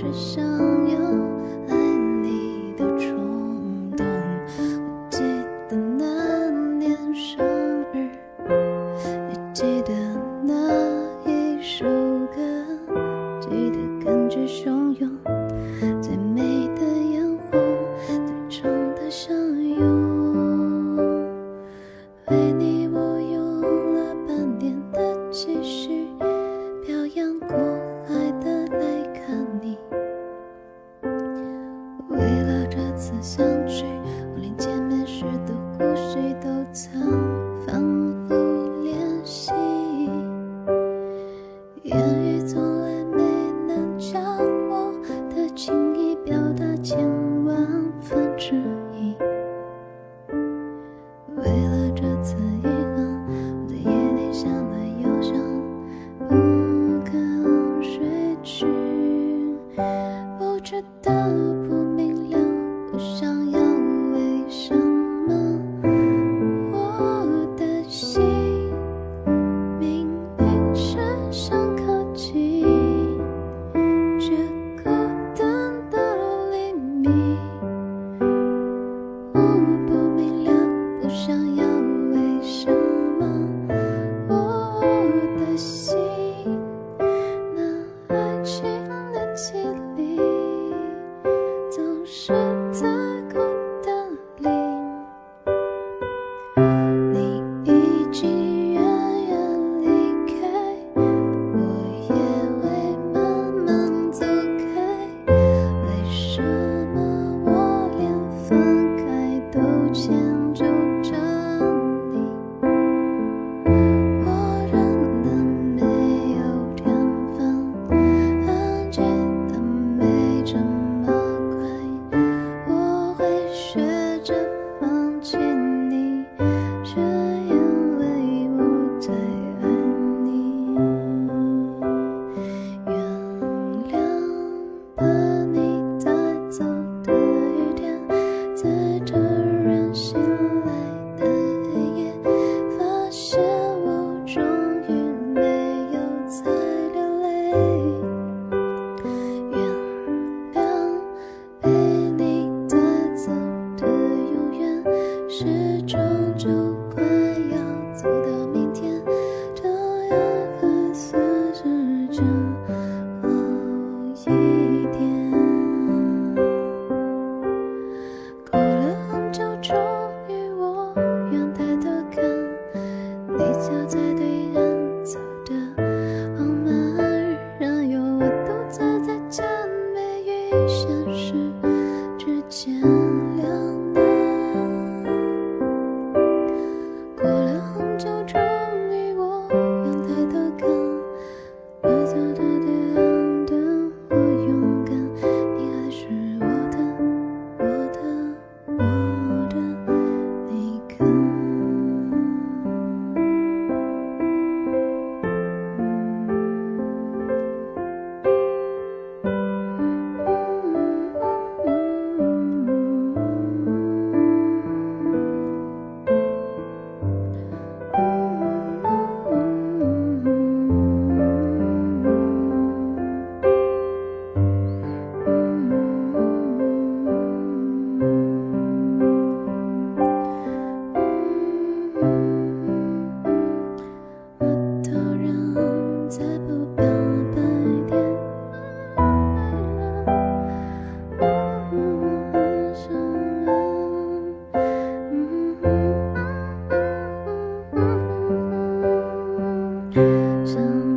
只想想